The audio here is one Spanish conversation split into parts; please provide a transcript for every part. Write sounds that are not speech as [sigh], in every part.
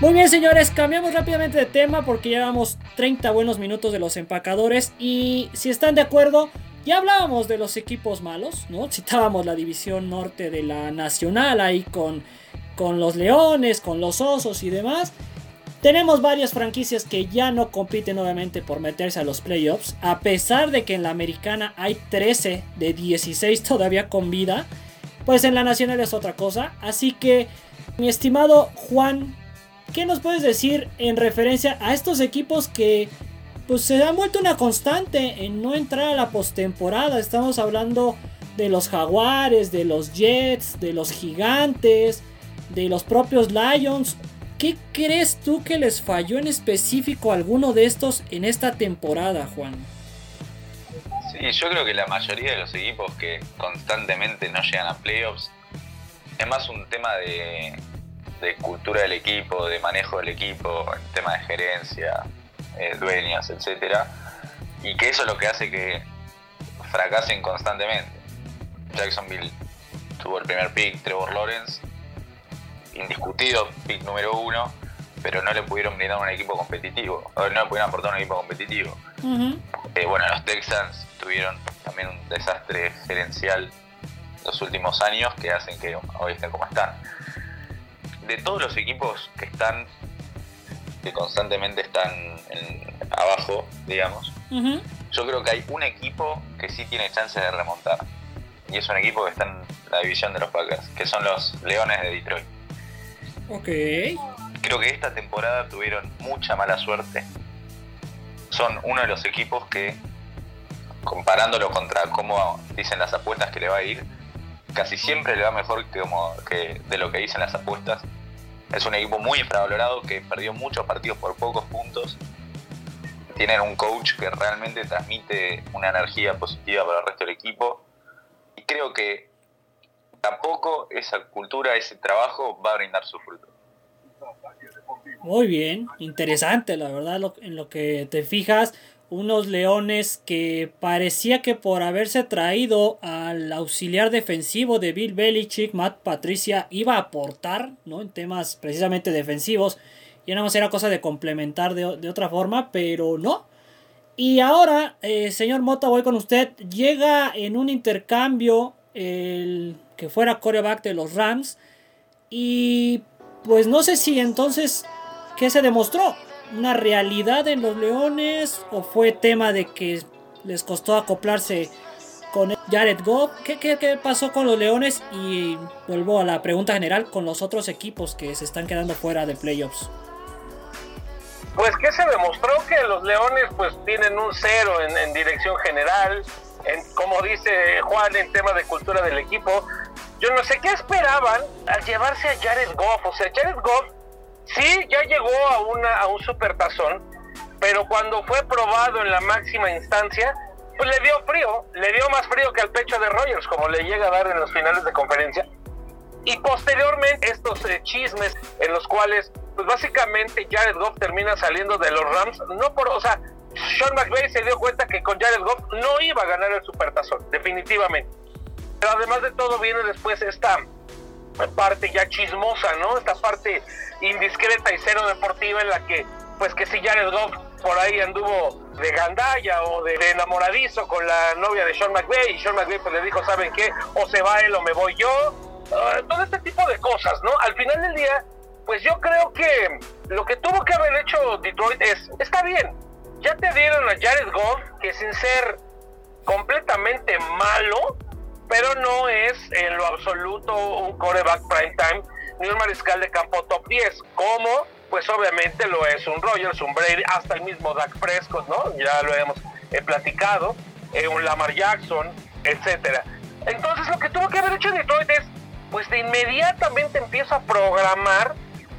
Muy bien, señores, cambiamos rápidamente de tema porque llevamos 30 buenos minutos de los empacadores. Y si están de acuerdo, ya hablábamos de los equipos malos, ¿no? [laughs] Citábamos la división norte de la Nacional ahí con, con los Leones, con los Osos y demás. Tenemos varias franquicias que ya no compiten obviamente por meterse a los playoffs, a pesar de que en la americana hay 13 de 16 [laughs] todavía con vida, pues en la nacional es otra cosa. Así que, mi estimado Juan, ¿qué nos puedes decir en referencia a estos equipos que pues se han vuelto una constante en no entrar a la postemporada? Estamos hablando de los Jaguares, de los Jets, de los Gigantes, de los propios Lions. ¿Qué crees tú que les falló en específico a alguno de estos en esta temporada, Juan? Sí, yo creo que la mayoría de los equipos que constantemente no llegan a playoffs es más un tema de, de cultura del equipo, de manejo del equipo, el tema de gerencia, eh, dueños, etcétera, y que eso es lo que hace que fracasen constantemente. Jacksonville tuvo el primer pick, Trevor Lawrence, indiscutido pick número uno, pero no le pudieron brindar un equipo competitivo, no le pudieron aportar un equipo competitivo. Eh, bueno, los Texans tuvieron también un desastre gerencial los últimos años que hacen que hoy estén como están de todos los equipos que están, que constantemente están abajo, digamos, yo creo que hay un equipo que sí tiene chance de remontar. Y es un equipo que está en la división de los Packers, que son los Leones de Detroit. Ok. Creo que esta temporada tuvieron mucha mala suerte. Son uno de los equipos que, comparándolo contra cómo dicen las apuestas que le va a ir, casi siempre le va mejor que, como, que de lo que dicen las apuestas. Es un equipo muy infravalorado que perdió muchos partidos por pocos puntos. Tienen un coach que realmente transmite una energía positiva para el resto del equipo. Y creo que tampoco esa cultura, ese trabajo va a brindar su fruto. Muy bien, interesante, la verdad, en lo que te fijas unos leones que parecía que por haberse traído al auxiliar defensivo de Bill Belichick, Matt Patricia, iba a aportar ¿no? en temas precisamente defensivos. Y nada más era cosa de complementar de, otra forma, pero no. Y ahora, eh, señor Mota, voy con usted. Llega en un intercambio el que fuera coreback de los Rams. Y pues no sé si entonces, ¿qué se demostró? Una realidad en los Leones o fue tema de que les costó acoplarse con Jared Goff? ¿Qué, qué, pasó con los Leones? Y vuelvo a la pregunta general con los otros equipos que se están quedando fuera de playoffs. Pues que se demostró que los Leones pues tienen un cero en, dirección general, en, como dice Juan en tema de cultura del equipo. Yo no sé qué esperaban al llevarse a Jared Goff. O sea, Jared Goff Sí, ya llegó a, una, a un supertazón, pero cuando fue probado en la máxima instancia, pues le dio frío, le dio más frío que al pecho de Rogers, como le llega a dar en los finales de conferencia. Y posteriormente estos eh, chismes en los cuales, pues básicamente Jared Goff termina saliendo de los Rams, no por, o sea, Sean McVay se dio cuenta que con Jared Goff no iba a ganar el supertazón, definitivamente. Pero además de todo viene después esta parte ya chismosa, ¿no? Esta parte indiscreta y cero deportiva en la que, pues que si Jared Goff por ahí anduvo de gandalla o de, enamoradizo con la novia de Sean McVay y Sean McVay pues le dijo, ¿saben qué? O se va él o me voy yo. Ah, todo este tipo de cosas, ¿no? Al final del día, pues yo creo que lo que tuvo que haber hecho Detroit es, está bien, ya te dieron a Jared Goff, que sin ser completamente malo, pero no es en lo absoluto un coreback prime time ni un mariscal de campo top 10, como pues obviamente lo es un Rogers, un Brady, hasta el mismo Dak Prescott, ¿no? Ya lo hemos eh, platicado, eh, un Lamar Jackson, etcétera. Entonces lo que tuvo que haber hecho Detroit es, pues de inmediatamente empieza a programar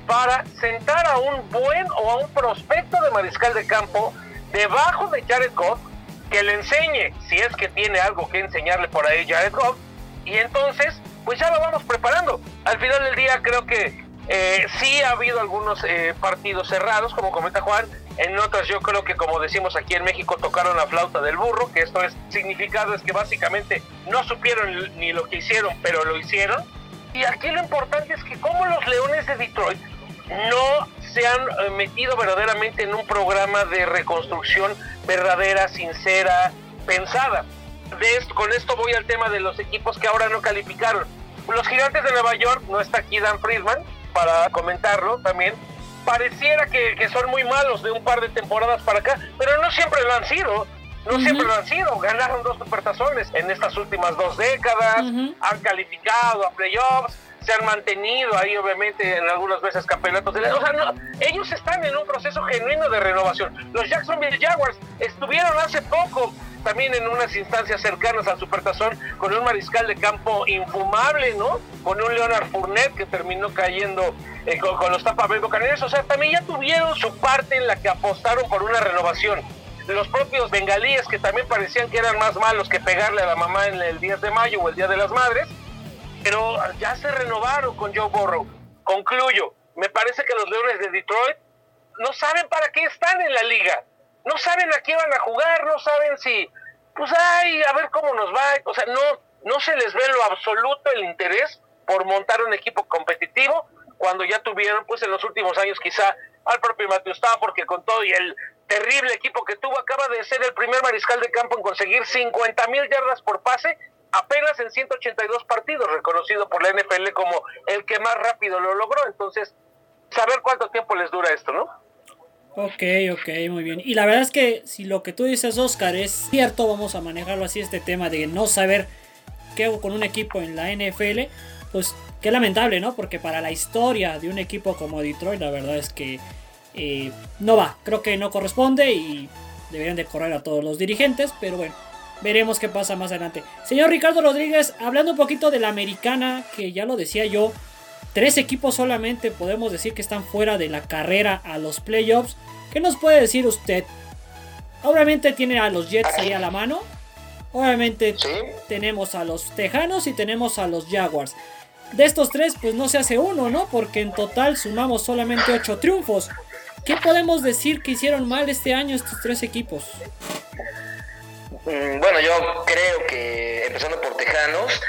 para sentar a un buen o a un prospecto de mariscal de campo debajo de Jared Goff que le enseñe, si es que tiene algo que enseñarle por ahí Jared Goff, y entonces, pues ya lo vamos preparando. Al final del día creo que eh, sí ha habido algunos eh, partidos cerrados, como comenta Juan, en otras yo creo que como decimos aquí en México tocaron la flauta del burro, que esto es significado es que básicamente no supieron ni lo que hicieron, pero lo hicieron. Y aquí lo importante es que como los Leones de Detroit no se han eh, metido verdaderamente en un programa de reconstrucción verdadera, sincera, pensada. De esto, con esto voy al tema de los equipos que ahora no calificaron. Los gigantes de Nueva York, no está aquí Dan Friedman para comentarlo también, pareciera que, que son muy malos de un par de temporadas para acá, pero no siempre lo han sido no siempre lo han sido. Ganaron dos supertazones en estas últimas dos décadas. Han calificado a playoffs. Se han mantenido ahí, obviamente, en algunas veces campeonatos. O sea, no, ellos están en un proceso genuino de renovación. Los Jacksonville Jaguars estuvieron hace poco también en unas instancias cercanas al Supertazón con un mariscal de campo infumable, ¿no? Con un Leonard Fournette que terminó cayendo eh, con, los Tampa Bay Buccaneers. O sea, también ya tuvieron su parte en la que apostaron por una renovación los propios bengalíes que también parecían que eran más malos que pegarle a la mamá en el 10 de mayo o el Día de las Madres, pero ya se renovaron con Joe Burrow. Concluyo, me parece que los Leones de Detroit no saben para qué están en la liga, no saben a qué van a jugar, no saben si, pues ay, a ver cómo nos va, o sea, no, no se les ve lo absoluto el interés por montar un equipo competitivo cuando ya tuvieron, pues en los últimos años quizá al propio Matthew Stafford que con todo y el terrible equipo que tuvo, acaba de ser el primer mariscal de campo en conseguir 50 mil yardas por pase apenas en 182 partidos, reconocido por la NFL como el que más rápido lo logró. Entonces, saber cuánto tiempo les dura esto, ¿no? Ok, ok, muy bien. Y la verdad es que si lo que tú dices, Oscar, es cierto, vamos a manejarlo así, este tema de no saber qué hago con un equipo en la NFL, pues qué lamentable, ¿no? Porque para la historia de un equipo como Detroit, la verdad es que eh, no va, creo que no corresponde y deberían de correr a todos los dirigentes, pero bueno, veremos qué pasa más adelante. Señor Ricardo Rodríguez, hablando un poquito de la americana, que ya lo decía yo, tres equipos solamente podemos decir que están fuera de la carrera a los playoffs. ¿Qué nos puede decir usted? Obviamente tiene a los Jets ahí a la mano. Obviamente tenemos a los Tejanos y tenemos a los Jaguars. De estos tres, pues no se hace uno, ¿no? Porque en total sumamos solamente ocho triunfos. ¿Qué podemos decir que hicieron mal este año estos tres equipos? Mm, bueno, yo creo que empezando por Tejanos,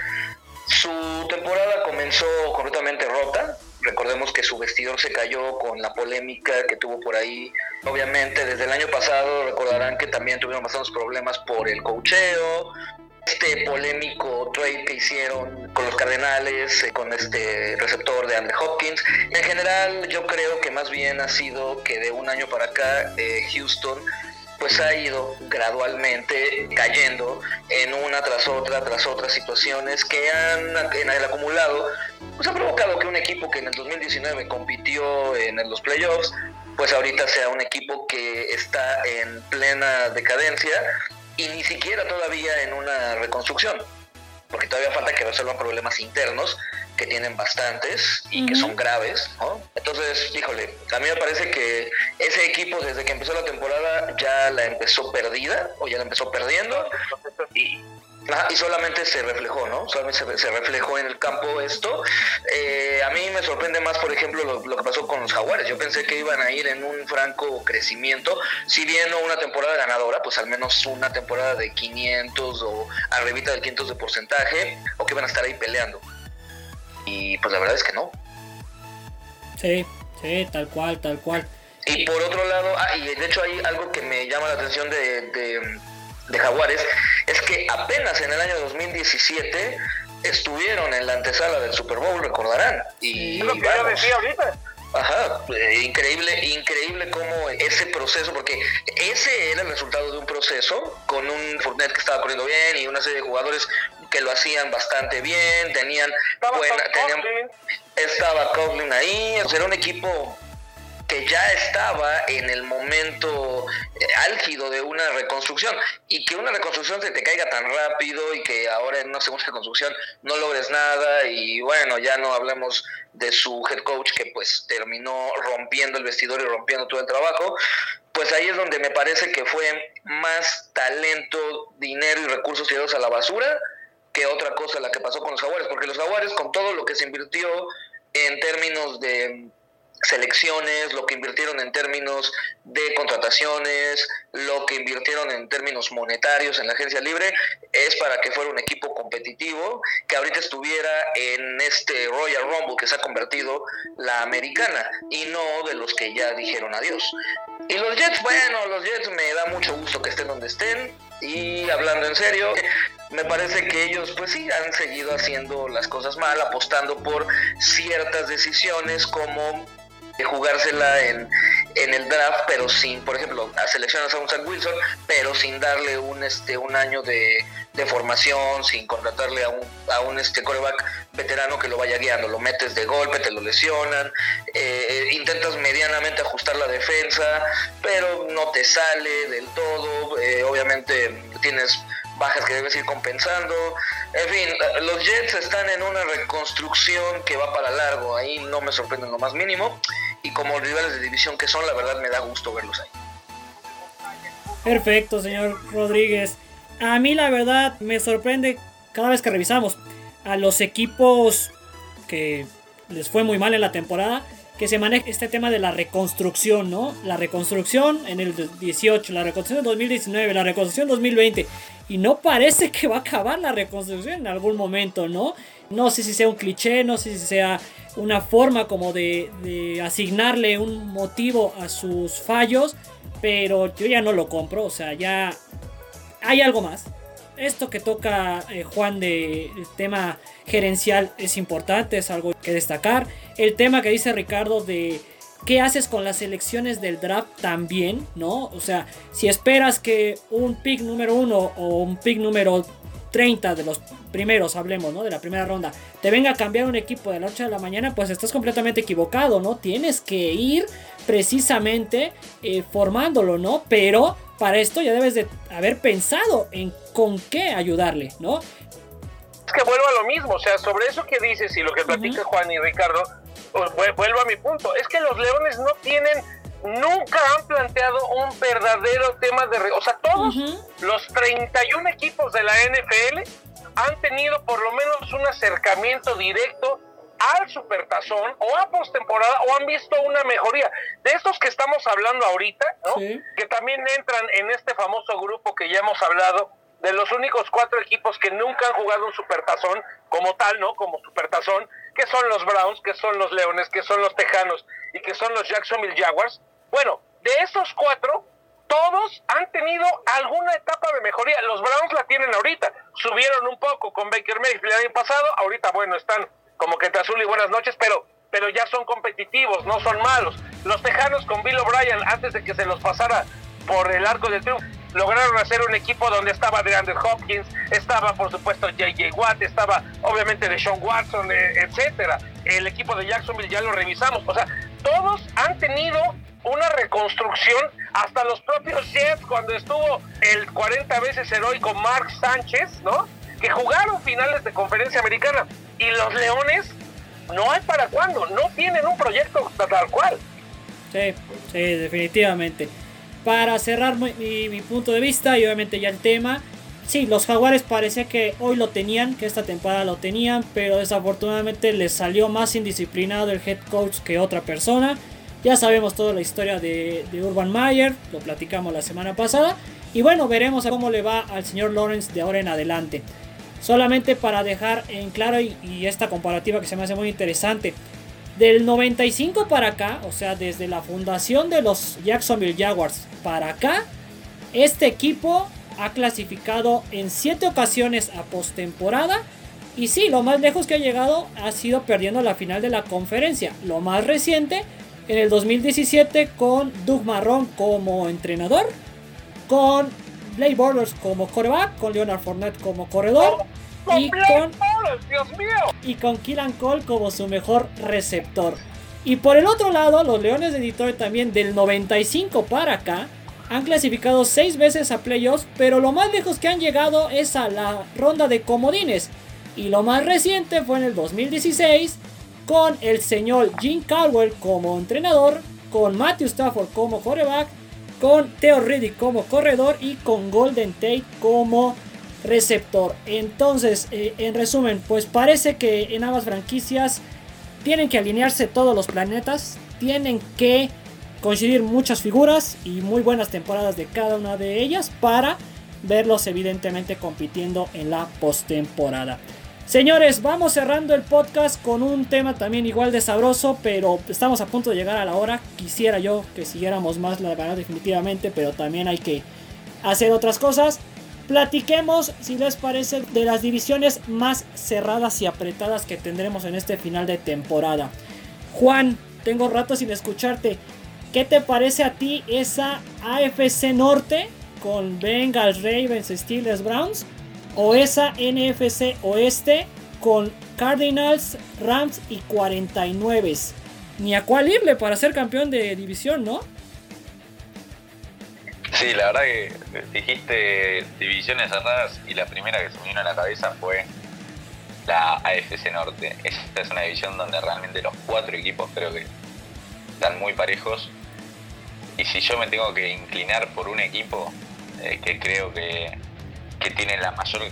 su temporada comenzó completamente rota. Recordemos que su vestidor se cayó con la polémica que tuvo por ahí. Obviamente, desde el año pasado recordarán que también tuvieron bastantes problemas por el cocheo, este polémico trade que hicieron con los Cardenales, eh, con este receptor de Andre Hopkins. En general, yo creo que más bien ha sido que de un año para acá, eh, Houston pues ha ido gradualmente cayendo en una tras otra, tras otras situaciones que han en el acumulado, pues ha provocado que un equipo que en el 2019 compitió en los playoffs, pues ahorita sea un equipo que está en plena decadencia y ni siquiera todavía en una reconstrucción, porque todavía falta que resuelvan problemas internos que tienen bastantes y que son graves, Entonces, híjole, a mí me parece que ese equipo desde que empezó la temporada ya la empezó perdida o ya la empezó perdiendo y, solamente se reflejó, ¿no? Solamente se, reflejó en el campo esto. Eh, a mí me sorprende más, por ejemplo, lo, que pasó con los Jaguares. Yo pensé que iban a ir en un franco crecimiento. Si bien no una temporada ganadora, pues al menos una temporada de 500 o arribita del 500 de porcentaje, o que iban a estar ahí peleando. Y pues la verdad es que no. Sí, sí, tal cual, tal cual. Y por otro lado, ah, y de hecho hay algo que me llama la atención de de Jaguares es que apenas en el año 2017 estuvieron en la antesala del Super Bowl, recordarán. Y lo que yo decía ahorita. Ajá, eh, increíble, increíble cómo ese proceso, porque ese era el resultado de un proceso con un Fournette que estaba corriendo bien y una serie de jugadores que lo hacían bastante bien, tenían buena, tenían, estaba Coughlin ahí, era un equipo que ya estaba en el momento eh, álgido de una reconstrucción. Y que una reconstrucción se te caiga tan rápido y que ahora en una segunda reconstrucción no logres nada y bueno, ya no hablemos de su head coach que pues terminó rompiendo el vestidor y rompiendo todo el trabajo, pues ahí es donde me parece que fue más talento, dinero y recursos tirados a la basura que otra cosa la que pasó con los jaguares, porque los jaguares con todo lo que se invirtió en términos de selecciones, lo que invirtieron en términos de contrataciones, lo que invirtieron en términos monetarios en la agencia libre, es para que fuera un equipo competitivo, que ahorita estuviera en este Royal Rumble que se ha convertido la americana y no de los que ya dijeron adiós. Y los Jets, bueno, los Jets me da mucho gusto que estén donde estén y hablando en serio, me parece que ellos pues sí han seguido haciendo las cosas mal, apostando por ciertas decisiones como jugársela en, en el draft, pero sin, por ejemplo, a seleccionas a un Sam Wilson, pero sin darle un este un año de, formación, sin contratarle a un, a un este coreback veterano que lo vaya guiando, lo metes de golpe, te lo lesionan, eh, intentas medianamente ajustar la defensa, pero no te sale del todo, eh, obviamente tienes bajas que debes ir compensando. En fin, los Jets están en una reconstrucción que va para largo, ahí no me sorprende lo más mínimo. Y como rivales de división que son, la verdad me da gusto verlos ahí. Perfecto, señor Rodríguez. A mí la verdad me sorprende cada vez que revisamos a los equipos que les fue muy mal en la temporada que se maneja este tema de la reconstrucción, ¿no? La reconstrucción en el 18, la reconstrucción en 2019, la reconstrucción en 2020. Y no parece que va a acabar la reconstrucción en algún momento, ¿no? No sé si sea un cliché, no sé si sea una forma como de, asignarle un motivo a sus fallos, pero yo ya no lo compro, o sea, ya hay algo más. Esto que toca eh, Juan de tema gerencial es importante, es algo que destacar. El tema que dice Ricardo de qué haces con las elecciones del draft también, ¿no? O sea, si esperas que un pick número uno o un pick número 30 de los primeros, hablemos, ¿no? De la primera ronda, te venga a cambiar un equipo de la noche a la mañana, pues estás completamente equivocado, ¿no? Tienes que ir precisamente eh, formándolo, ¿no? Pero para esto ya debes de haber pensado en con qué ayudarle, ¿no? Es que vuelvo a lo mismo, o sea, sobre eso que dices y lo que platica Juan y Ricardo, vuelvo a mi punto, es que los Leones no tienen, nunca han planteado un verdadero tema de... O sea, todos los 31 equipos de la NFL han tenido por lo menos un acercamiento directo al supertazón o a postemporada o han visto una mejoría. De estos que estamos hablando ahorita, ¿no? Que también entran en este famoso grupo que ya hemos hablado, de los únicos cuatro equipos que nunca han jugado un supertazón como tal, ¿no? Como supertazón, que son los Browns, que son los Leones, que son los Tejanos y que son los Jacksonville Jaguars. Bueno, de esos cuatro, todos han tenido alguna etapa de mejoría. Los Browns la tienen ahorita. Subieron un poco con Baker Mayfield el año pasado. Ahorita, bueno, están como que entre azul y buenas noches, pero, pero ya son competitivos, no son malos. Los Tejanos con Bill O'Brien, antes de que se los pasara por el arco del triunfo, lograron hacer un equipo donde estaba DeAndre Hopkins, estaba por supuesto JJ Watt, estaba obviamente de Sean Watson, eh, etcétera. El equipo de Jacksonville ya lo revisamos. O sea, todos han tenido una reconstrucción, hasta los propios Jets cuando estuvo el 40 veces heroico Mark Sánchez, ¿no? Que jugaron finales de conferencia americana. Y los Leones, no hay para cuándo, no tienen un proyecto tal cual. Sí, sí, definitivamente. Para cerrar mi, punto de vista y obviamente ya el tema, sí, los Jaguares parecía que hoy lo tenían, que esta temporada lo tenían, pero desafortunadamente les salió más indisciplinado el head coach que otra persona. Ya sabemos toda la historia de, Urban Meyer, lo platicamos la semana pasada. Y bueno, veremos cómo le va al señor Lawrence de ahora en adelante. Solamente para dejar en claro y esta comparativa que se me hace muy interesante. Del 95 para acá, o sea, desde la fundación de los Jacksonville Jaguars para acá, este equipo ha clasificado en 7 ocasiones a postemporada. Y sí, lo más lejos que ha llegado ha sido perdiendo la final de la conferencia. Lo más reciente, en el 2017, con Doug Marrón como entrenador, con Blake Borders como coreback, con Leonard Fournette como corredor y con, Y con Killan Cole como su mejor receptor. Y por el otro lado, los Leones de Detroit también del 95 para acá han clasificado 6 veces a playoffs, pero lo más lejos que han llegado es a la ronda de comodines. Y lo más reciente fue en el 2016 con el señor Jim Caldwell como entrenador, con Matthew Stafford como quarterback, con Theo Riddick como corredor y con Golden Tate como receptor. Entonces, eh, en resumen, pues parece que en ambas franquicias tienen que alinearse todos los planetas, tienen que coincidir muchas figuras y muy buenas temporadas de cada una de ellas para verlos evidentemente compitiendo en la postemporada. Señores, vamos cerrando el podcast con un tema también igual de sabroso, pero estamos a punto de llegar a la hora. Quisiera yo que siguiéramos más, la verdad, definitivamente, pero también hay que hacer otras cosas. Platiquemos, si les parece, de las divisiones más cerradas y apretadas que tendremos en este final de temporada. Juan, tengo rato sin escucharte. ¿Qué te parece a ti esa AFC Norte con Bengals, Ravens, Steelers, Browns? ¿O esa NFC Oeste con Cardinals, Rams y 49? Ni a cuál irle para ser campeón de división, ¿no? Sí, la verdad que dijiste divisiones cerradas y la primera que se me vino a la cabeza fue la AFC Norte. Esta es una división donde realmente los cuatro equipos creo que están muy parejos. Y si yo me tengo que inclinar por un equipo eh, que creo que, que tiene la mayor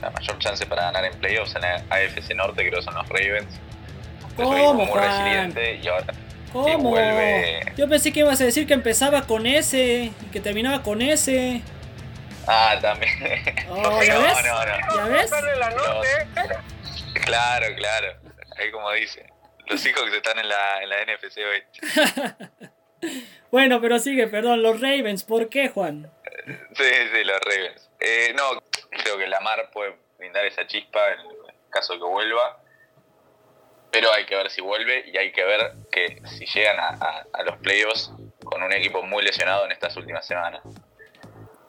la mayor chance para ganar en playoffs en la AFC Norte, creo que son los Ravens. ¿Cómo, muy resiliente y ahora ¿Cómo? Yo pensé que ibas a decir que empezaba con S y que terminaba con S. Ah, también. Oh, ¿ya [laughs] ves? ¿Ya ves? Claro, claro. Ahí como dice. Los hijos que están en la, en la NFC hoy. [laughs] bueno, pero sigue, perdón. Los Ravens, ¿por qué, Juan? Sí, sí, los Ravens. Eh, no, creo que Lamar puede brindar esa chispa en caso de que vuelva pero hay que ver si vuelve y hay que ver que si llegan a, los playoffs con un equipo muy lesionado en estas últimas semanas.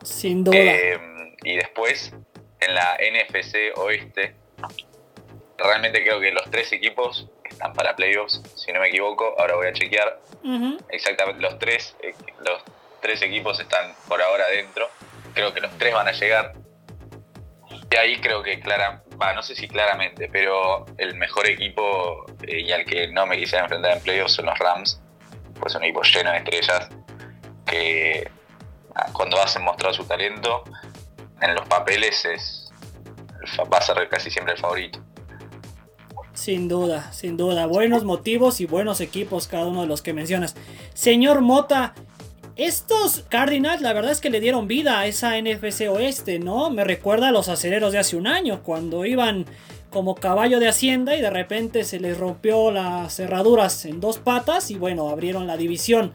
Sin duda. Eh, y después, en la NFC Oeste, realmente creo que los tres equipos que están para playoffs, si no me equivoco, ahora voy a chequear, exactamente los tres, eh, los tres equipos están por ahora dentro. Creo que los tres van a llegar. Y ahí creo que clara, no sé si claramente, pero el mejor equipo eh, y al que no me quisiera enfrentar en playoffs son los Rams, pues es un equipo lleno de estrellas que ah, cuando hacen mostrar su talento en los papeles es va a ser casi siempre el favorito. Sin duda, sin duda. Buenos motivos y buenos equipos cada uno de los que mencionas. Señor Mota, estos Cardinals, la verdad es que le dieron vida a esa NFC Oeste, ¿no? Me recuerda a los aceleros de hace un año, cuando iban como caballo de hacienda y de repente se les rompió las cerraduras en dos patas y bueno, abrieron la división.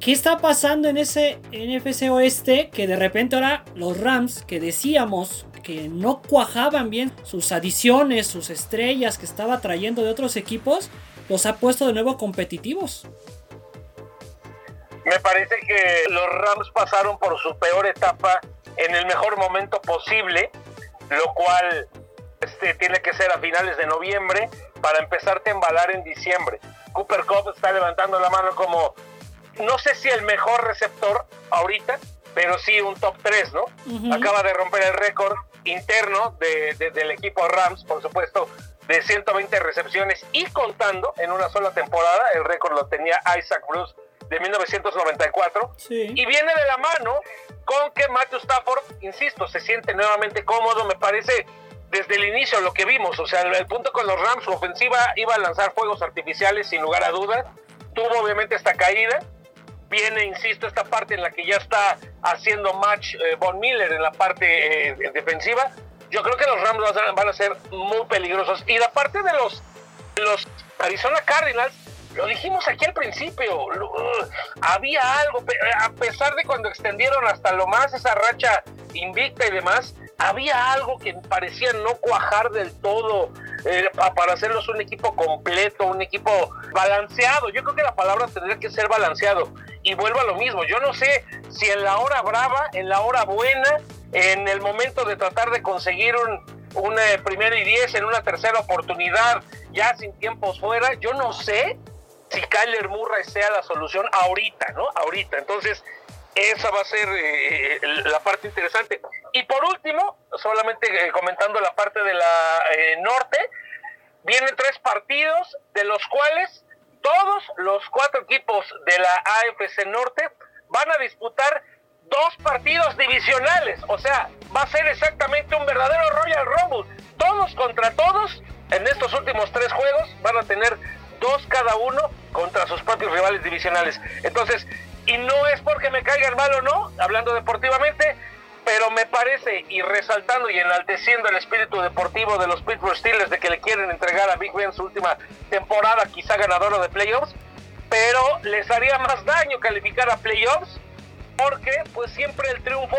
¿Qué está pasando en ese NFC Oeste que de repente ahora los Rams, que decíamos que no cuajaban bien sus adiciones, sus estrellas que estaba trayendo de otros equipos, los ha puesto de nuevo competitivos? Me parece que los Rams pasaron por su peor etapa en el mejor momento posible, lo cual este, tiene que ser a finales de noviembre para empezarte a embalar en diciembre. Cooper Cup está levantando la mano como, no sé si el mejor receptor ahorita, pero sí un top 3, ¿no? Acaba de romper el récord interno del equipo Rams, por supuesto, de 120 recepciones y contando en una sola temporada. El récord lo tenía Isaac Bruce de 1994. Y viene de la mano con que Matthew Stafford, insisto, se siente nuevamente cómodo, me parece desde el inicio lo que vimos, o sea, el, punto con los Rams, su ofensiva iba a lanzar fuegos artificiales sin lugar a dudas, tuvo obviamente esta caída, viene, insisto, esta parte en la que ya está haciendo match eh, Von Miller en la parte eh, defensiva, yo creo que los Rams van a ser muy peligrosos. Y la parte de los, los Arizona Cardinals, lo dijimos aquí al principio, uh, había algo, a pesar de cuando extendieron hasta lo más esa racha invicta y demás, había algo que parecía no cuajar del todo eh, para hacerlos un equipo completo, un equipo balanceado. Yo creo que la palabra tendría que ser balanceado. Y vuelvo a lo mismo, yo no sé si en la hora brava, en la hora buena, en el momento de tratar de conseguir un, un eh, primero y diez en una tercera oportunidad, ya sin tiempos fuera, yo no sé si Kyler Murray sea la solución ahorita, ¿no? Ahorita. Entonces, esa va a ser eh, eh, la parte interesante. Y por último, solamente eh, comentando la parte de la norte, vienen tres partidos, de los cuales todos los cuatro equipos de la AFC Norte van a disputar dos partidos divisionales. O sea, va a ser exactamente un verdadero Royal Rumble. Todos contra todos en estos últimos tres juegos van a tener dos cada uno contra sus propios rivales divisionales. Entonces, y no es porque me caigan mal o no, hablando deportivamente, pero me parece, y resaltando y enalteciendo el espíritu deportivo de los Pittsburgh Steelers de que le quieren entregar a Big Ben su última temporada, quizá ganadora de playoffs, pero les haría más daño calificar a playoffs, porque pues siempre el triunfo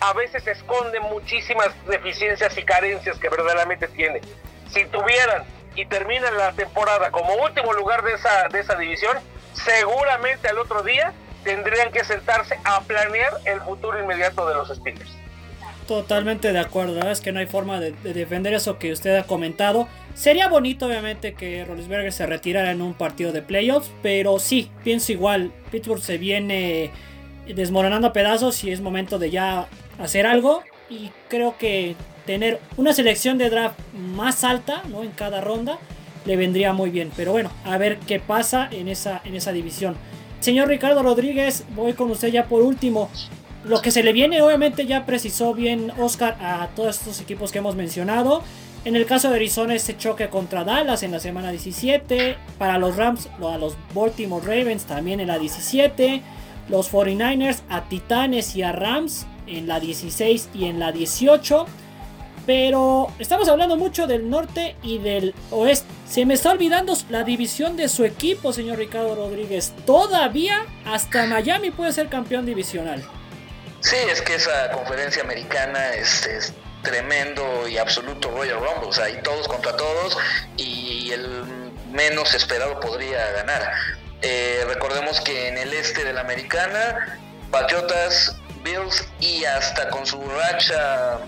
a veces esconde muchísimas deficiencias y carencias que verdaderamente tiene. Si tuvieran y terminan la temporada como último lugar de esa, de esa división, seguramente al otro día tendrían que sentarse a planear el futuro inmediato de los Steelers. Totalmente de acuerdo, es que no hay forma de, defender eso que usted ha comentado. Sería bonito, obviamente, que Rollinsberger se retirara en un partido de playoffs, pero sí, pienso igual. Pittsburgh se viene desmoronando a pedazos y es momento de ya hacer algo. Y creo que tener una selección de draft más alta ¿no? en cada ronda le vendría muy bien. Pero bueno, a ver qué pasa en esa, en esa división. Señor Ricardo Rodríguez, voy con usted ya por último. Lo que se le viene, obviamente, ya precisó bien Oscar a todos estos equipos que hemos mencionado. En el caso de Arizona, ese choque contra Dallas en la semana 17. Para los Rams, a los Baltimore Ravens también en la 17. Los 49ers a Titanes y a Rams en la 16 y en la 18. Pero estamos hablando mucho del norte y del oeste. Se me está olvidando la división de su equipo, señor Ricardo Rodríguez. Todavía hasta Miami puede ser campeón divisional. Sí, es que esa conferencia americana es, tremendo y absoluto Royal Rumble. O sea, hay todos contra todos y el menos esperado podría ganar. Eh, recordemos que en el este de la americana, Patriotas, Bills y hasta con su racha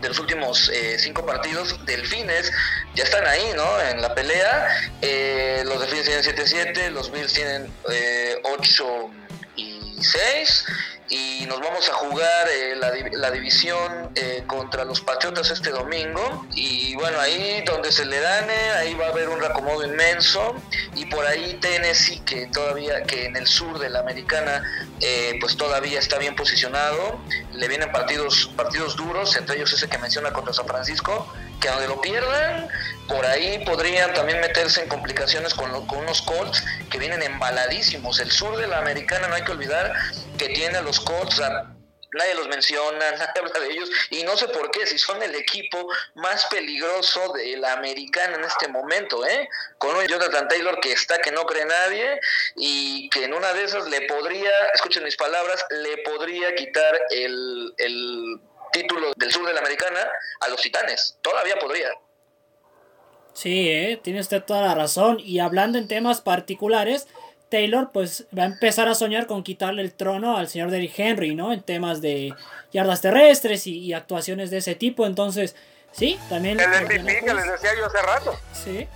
de los últimos eh, cinco partidos, Delfines ya están ahí, ¿no? En la pelea. Eh, los Delfines tienen 7-7, los Bills tienen 8 eh, y 6 y nos vamos a jugar eh, la, división eh, contra los Patriotas este domingo. Y bueno ahí donde se le gane ahí va a haber un reacomodo inmenso. Y por ahí Tennessee que todavía que en el sur de la americana eh, pues todavía está bien posicionado. Le vienen partidos partidos duros entre ellos ese que menciona contra San Francisco que donde lo pierdan, por ahí podrían también meterse en complicaciones con, unos Colts que vienen embaladísimos. El sur de la americana no hay que olvidar que tiene a los Colts, nadie los menciona, [laughs] nadie habla de ellos, y no sé por qué, si son el equipo más peligroso de la americana en este momento, ¿eh? Con un Jonathan Taylor que está que no cree nadie y que en una de esas le podría, escuchen mis palabras, le podría quitar el, el título del sur de la americana a los titanes. Todavía podría. Sí, ¿eh? tiene usted toda la razón. Y hablando en temas particulares, Taylor pues va a empezar a soñar con quitarle el trono al señor Derrick Henry, ¿no? En temas de yardas terrestres y, actuaciones de ese tipo. Entonces, sí, también... El MVP que les decía yo hace rato. Sí.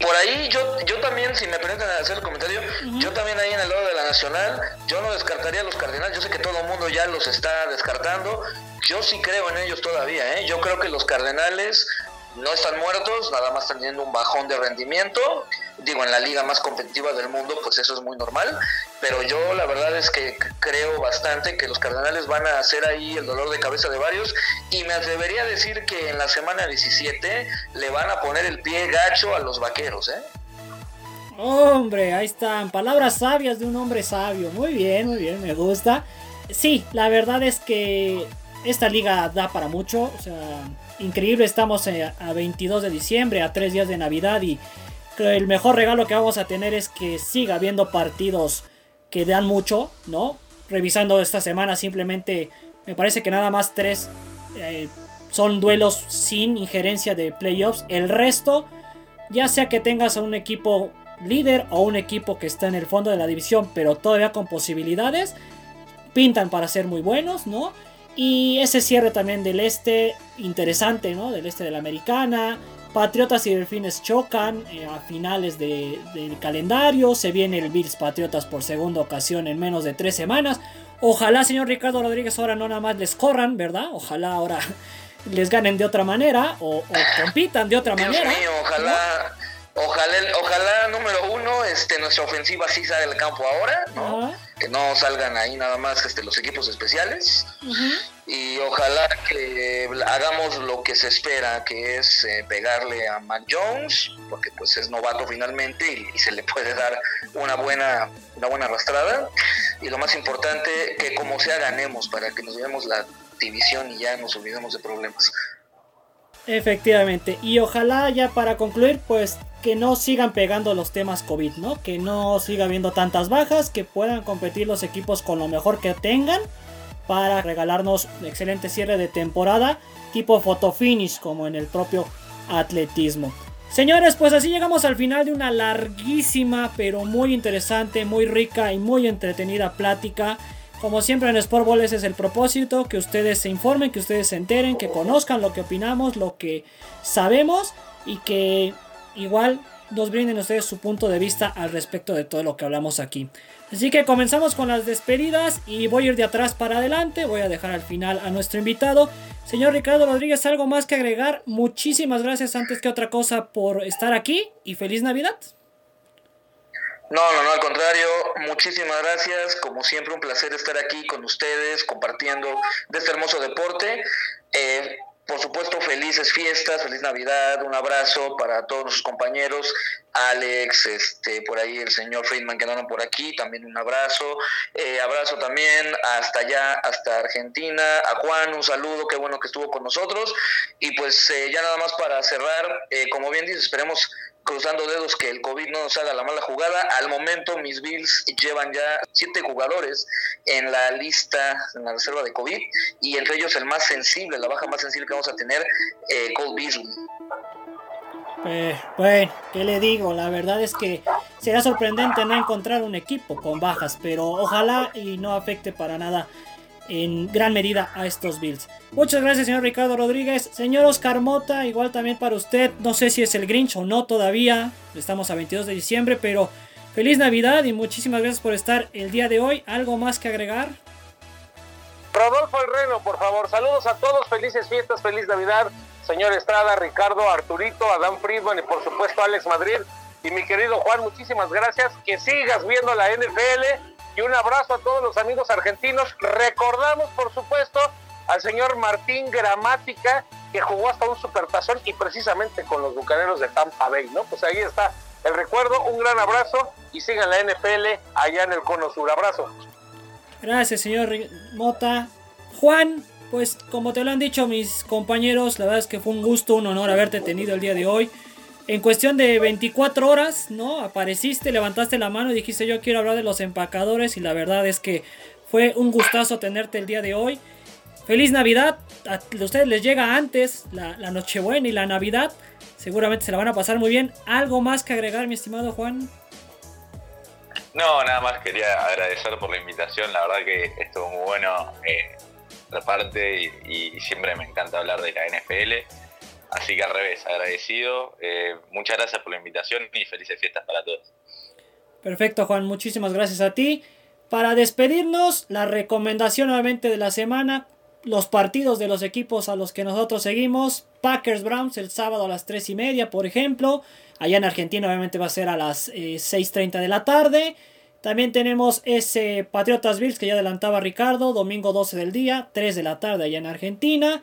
Por ahí yo, yo también, si me permiten hacer el comentario, yo también ahí en el lado de la Nacional, yo no descartaría a los Cardenales, yo sé que todo el mundo ya los está descartando, yo sí creo en ellos todavía, ¿eh? yo creo que los Cardenales no están muertos, nada más están teniendo un bajón de rendimiento, digo, en la liga más competitiva del mundo, pues eso es muy normal, pero yo la verdad es que creo bastante que los Cardenales van a hacer ahí el dolor de cabeza de varios y me atrevería a decir que en la semana 17 le van a poner el pie gacho a los vaqueros, ¿eh? Hombre, ahí están, palabras sabias de un hombre sabio. Muy bien, muy bien, me gusta. Sí, la verdad es que esta liga da para mucho. O sea, increíble, estamos eh, a 22 de diciembre, a tres días de Navidad y el mejor regalo que vamos a tener es que siga habiendo partidos que dan mucho, ¿no? Revisando esta semana simplemente me parece que nada más tres eh, son duelos sin injerencia de playoffs. El resto, ya sea que tengas a un equipo líder o un equipo que está en el fondo de la división, pero todavía con posibilidades, pintan para ser muy buenos, ¿no? Y ese cierre también del este, interesante, ¿no? Del este de la americana. Patriotas y Delfines chocan eh, a finales del calendario. Se viene el Bills Patriotas por segunda ocasión en menos de tres semanas. Ojalá, señor Ricardo Rodríguez, ahora no nada más les corran, ¿verdad? Ojalá ahora [laughs] les ganen de otra manera o, compitan de otra manera. ojalá. Ojalá, ojalá número uno, este, nuestra ofensiva sí salga del campo ahora, ¿no? Que no salgan ahí nada más este, los equipos especiales. y ojalá que hagamos lo que se espera, que es eh, pegarle a Mac Jones, porque pues es novato finalmente y, se le puede dar una buena, una buena arrastrada. Y lo más importante, que como sea ganemos para que nos llevemos la división y ya nos olvidemos de problemas. Efectivamente, y ojalá ya para concluir, pues que no sigan pegando los temas COVID, ¿no? Que no siga habiendo tantas bajas, que puedan competir los equipos con lo mejor que tengan para regalarnos un excelente cierre de temporada tipo photo finish como en el propio atletismo. Señores, pues así llegamos al final de una larguísima pero muy interesante, muy rica y muy entretenida plática. Como siempre en Sportball ese es el propósito, que ustedes se informen, que ustedes se enteren, que conozcan lo que opinamos, lo que sabemos y que igual nos brinden ustedes su punto de vista al respecto de todo lo que hablamos aquí. Así que comenzamos con las despedidas y voy a ir de atrás para adelante. Voy a dejar al final a nuestro invitado. Señor Ricardo Rodríguez, ¿algo más que agregar? Muchísimas gracias antes que otra cosa por estar aquí y feliz Navidad. No, no, no, al contrario, muchísimas gracias. Como siempre, un placer estar aquí con ustedes compartiendo de este hermoso deporte. Eh, por supuesto, felices fiestas, feliz Navidad, un abrazo para todos nuestros compañeros, Alex, este, por ahí el señor Friedman que andaron por aquí, también un abrazo, eh, abrazo también hasta allá, hasta Argentina, a Juan, un saludo, qué bueno que estuvo con nosotros, y pues eh, ya nada más para cerrar, eh, como bien dices, esperemos cruzando dedos que el COVID no nos haga la mala jugada. Al momento mis Bills llevan ya siete jugadores en la lista, en la reserva de COVID, y entre ellos el más sensible, la baja más sensible que vamos a tener, eh, Cole Beasley. Eh, bueno, ¿qué le digo? La verdad es que será sorprendente no encontrar un equipo con bajas, pero ojalá y no afecte para nada en gran medida a estos Bills. Muchas gracias, señor Ricardo Rodríguez. Señor Oscar Mota, igual también para usted. No sé si es el Grinch o no todavía. Estamos a 22 de diciembre, pero feliz Navidad y muchísimas gracias por estar el día de hoy. ¿Algo más que agregar? Rodolfo El Reno, por favor. Saludos a todos. Felices fiestas, feliz Navidad. Señor Estrada, Ricardo, Arturito, Adán Friedman y por supuesto Alex Madrid. Y mi querido Juan, muchísimas gracias. Que sigas viendo la NFL y un abrazo a todos los amigos argentinos. Recordamos, por supuesto, al señor Martín Gramática, que jugó hasta un supertazón y precisamente con los bucaneros de Tampa Bay, ¿no? Pues ahí está el recuerdo, un gran abrazo y sigan la NFL allá en el Cono Sur. Abrazo. Gracias, señor Mota. Juan, pues como te lo han dicho mis compañeros, la verdad es que fue un gusto, un honor haberte tenido el día de hoy en cuestión de 24 horas, ¿no? Apareciste, levantaste la mano y dijiste yo quiero hablar de los empacadores y la verdad es que fue un gustazo tenerte el día de hoy. Feliz Navidad, a ustedes les llega antes la, Nochebuena y la Navidad, seguramente se la van a pasar muy bien. ¿Algo más que agregar, mi estimado Juan? No, nada más quería agradecer por la invitación, la verdad que estuvo muy bueno eh, la parte y, y siempre me encanta hablar de la NFL Así que al revés, agradecido. Eh, muchas gracias por la invitación y felices fiestas para todos. Perfecto, Juan. Muchísimas gracias a ti. Para despedirnos, la recomendación nuevamente de la semana. Los partidos de los equipos a los que nosotros seguimos. Packers Browns el sábado a las 3 y media, por ejemplo. Allá en Argentina obviamente va a ser a las 6.30 eh, de la tarde. También tenemos ese Patriotas Bills que ya adelantaba Ricardo. Domingo 12 del día, 3 de la tarde allá en Argentina.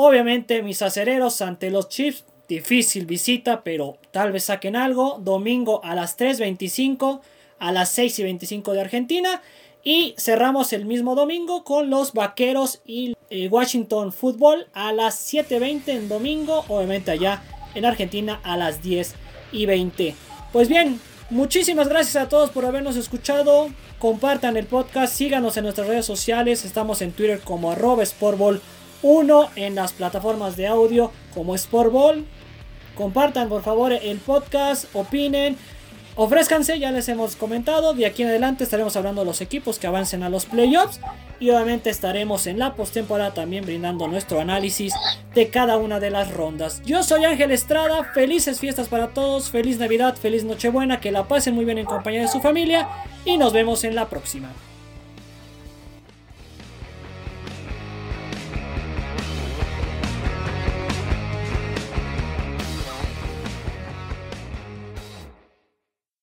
Obviamente mis acereros ante los Chiefs, difícil visita, pero tal vez saquen algo. Domingo a las 3.25, a las 6 y 25 de Argentina. Y cerramos el mismo domingo con los Vaqueros y eh, Washington Football a las 7.20 en domingo, obviamente allá en Argentina a las 10 y 20. Pues bien, muchísimas gracias a todos por habernos escuchado. Compartan el podcast, síganos en nuestras redes sociales. Estamos en Twitter como arroba sportball uno en las plataformas de audio como Sportball. Compartan por favor el podcast, opinen, ofrézcanse, ya les hemos comentado. De aquí en adelante estaremos hablando de los equipos que avancen a los playoffs. Y obviamente estaremos en la postemporada también brindando nuestro análisis de cada una de las rondas. Yo soy Ángel Estrada, felices fiestas para todos, feliz Navidad, feliz Nochebuena, que la pasen muy bien en compañía de su familia y nos vemos en la próxima.